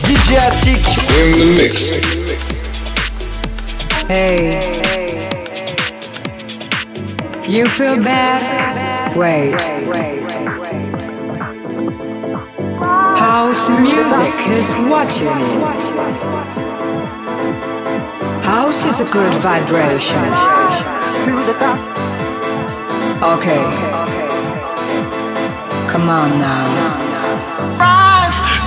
DJ Attic. In the mix. Hey. You feel bad? Wait. House music is watching you. House is a good vibration. Okay. Come on now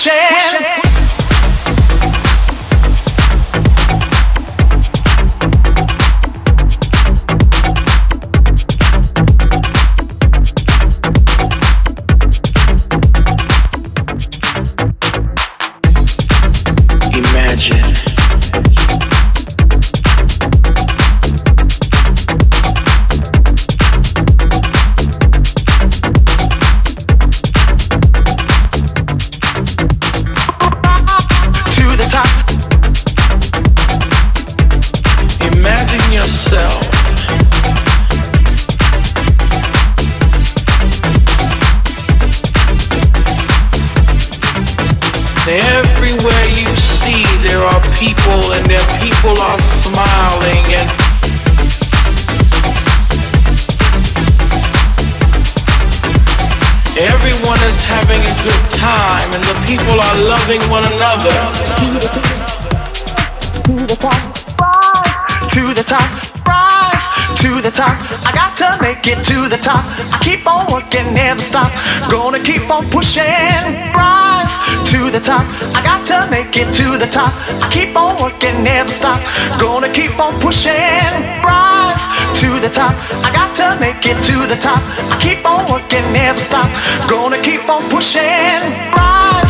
share. people are loving one another. To the top, rise. To the top, rise. To the top. I got to make it to the top. I keep on working, never stop. Gonna keep on pushing, rise to the top. I got to make it to the top. I keep on working, never stop. Gonna keep on pushing, rise to the top. I got to make it to the top. I keep on working, never stop. Gonna keep on pushing, rise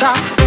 top.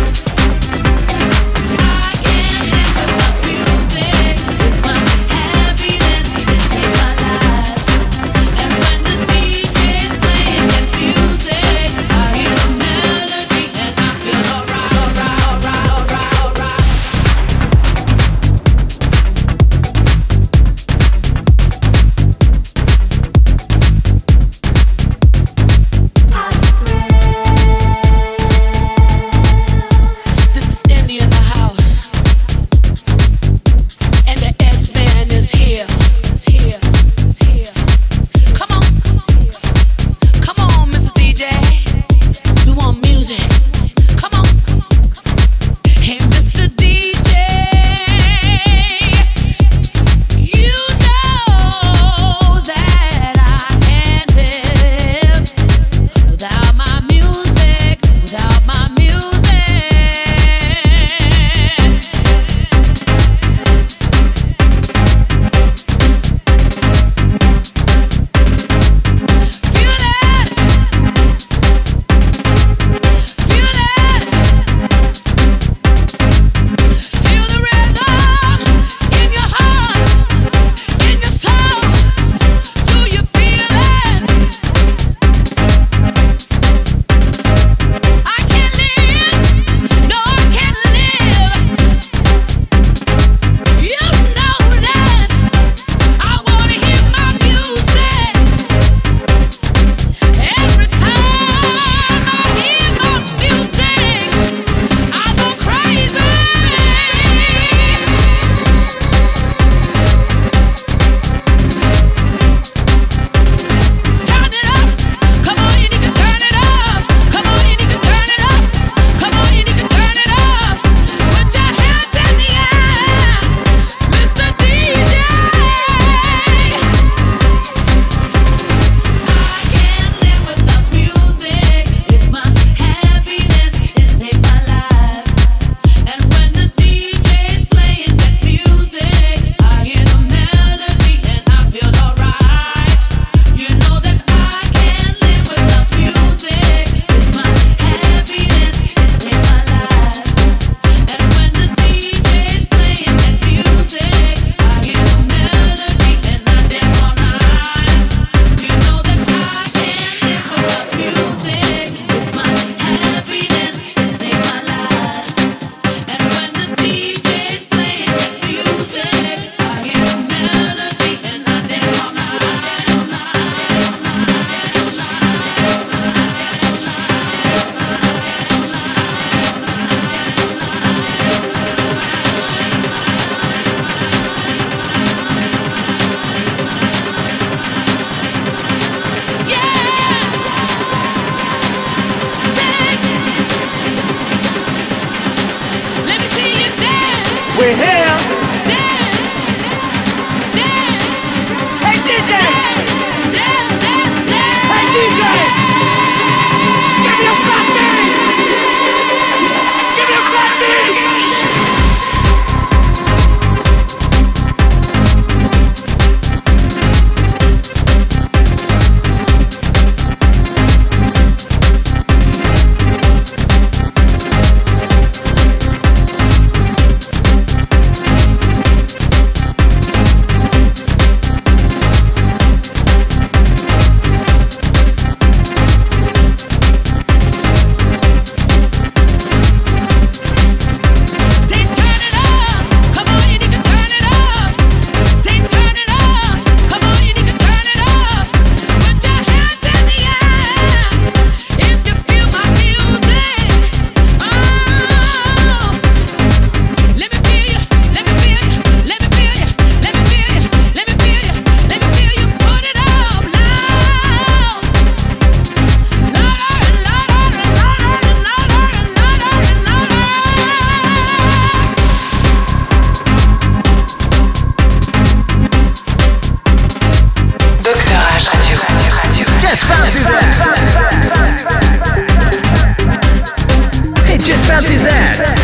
just fancy that. It just fancy that.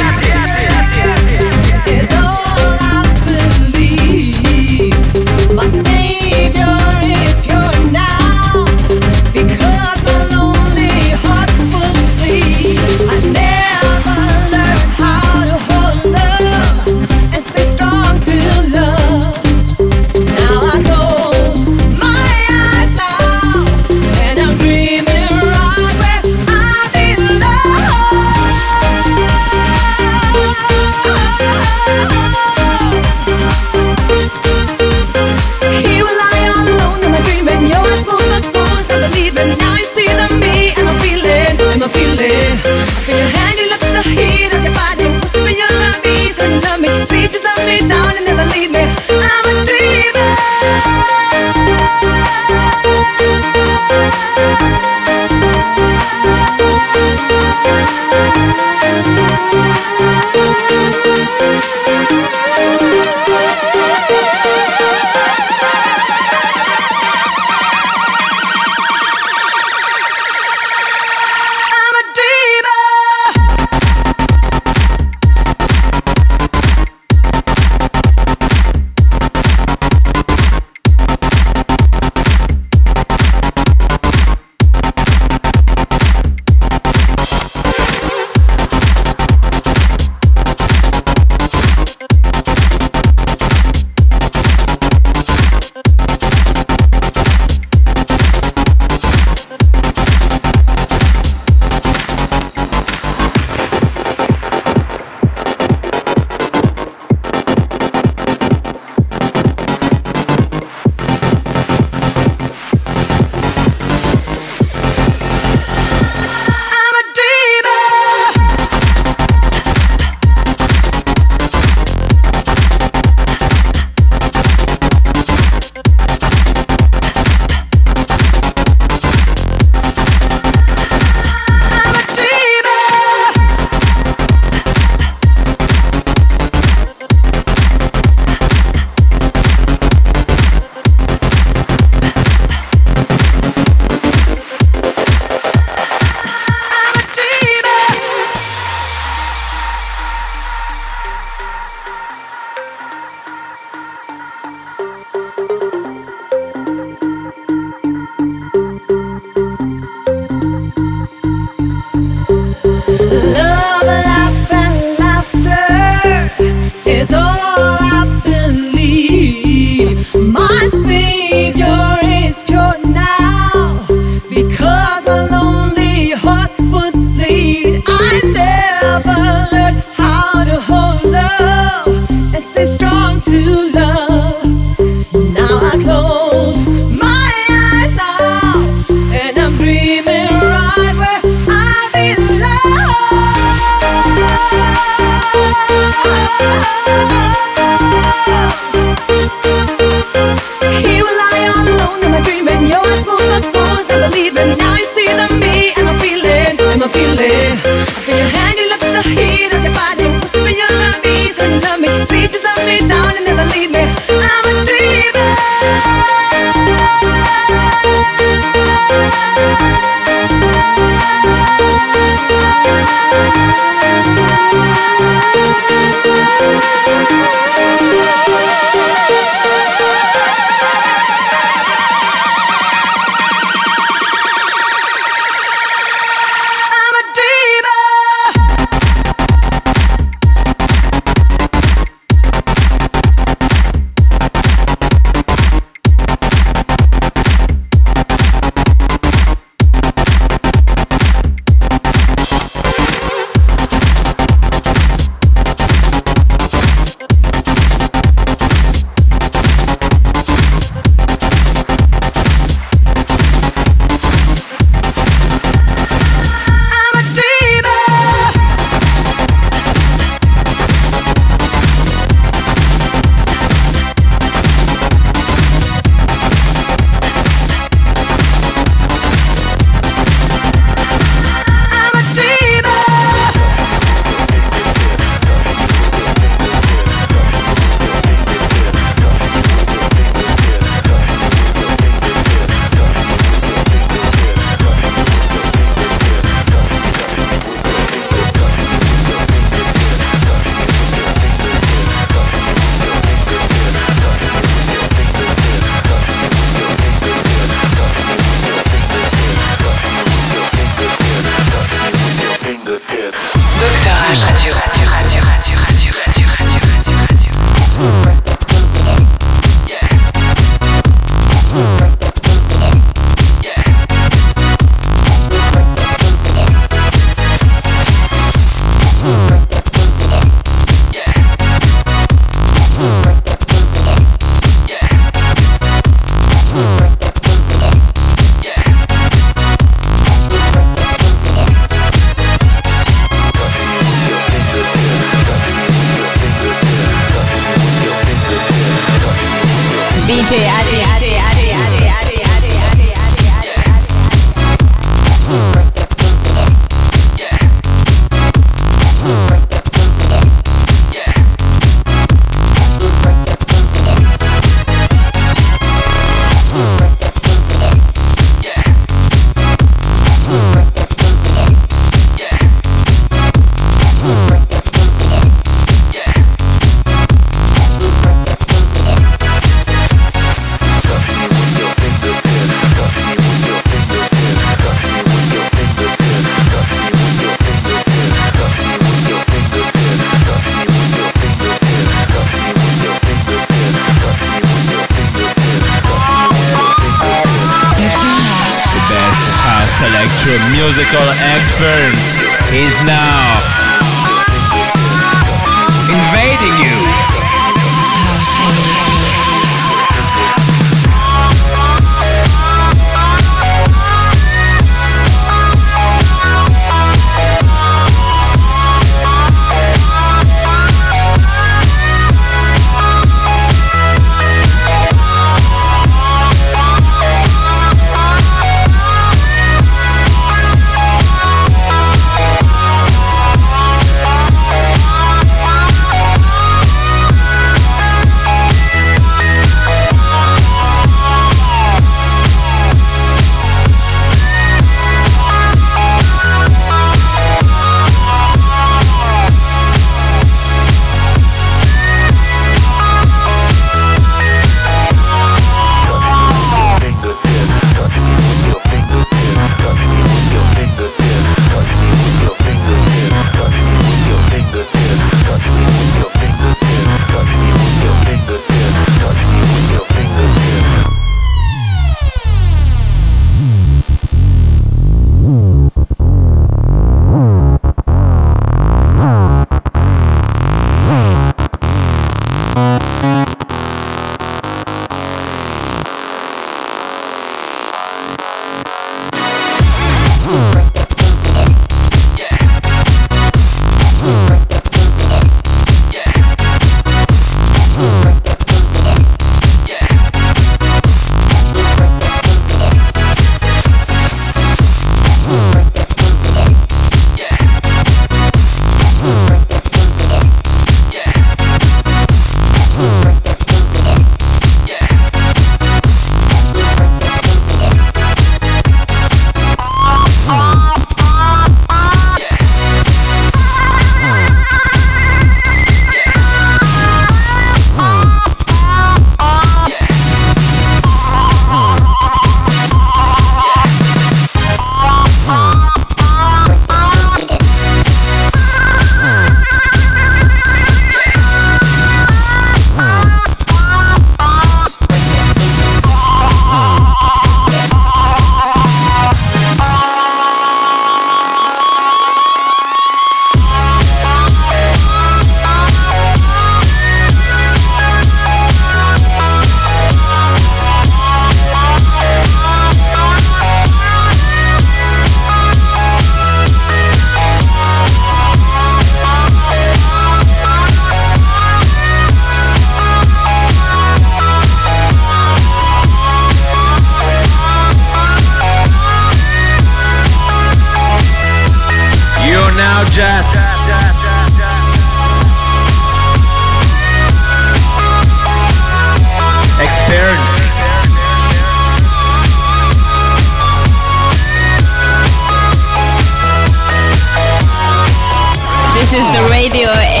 Radio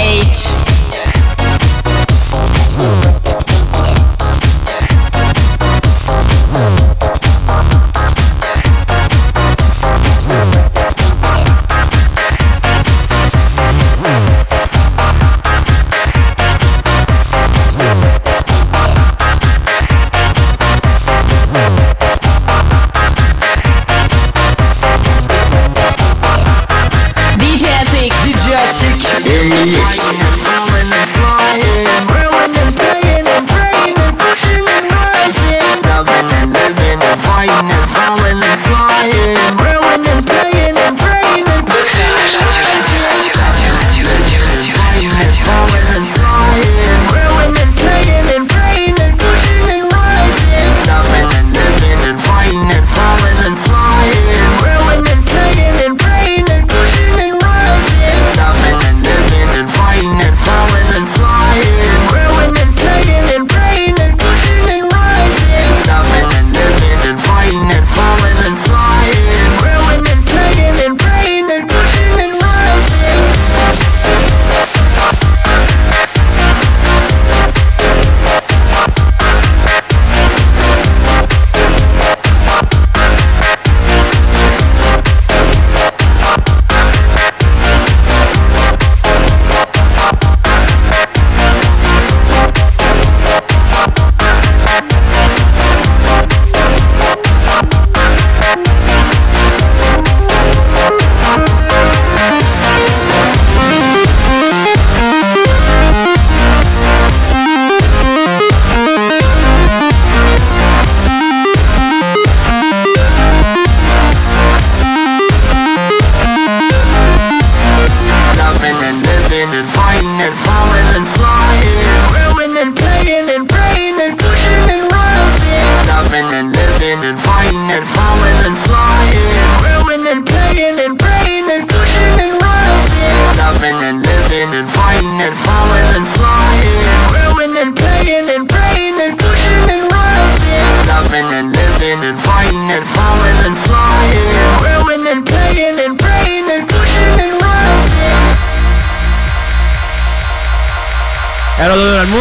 and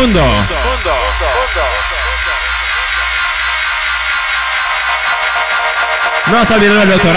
mundo. No se olvidó el doctor.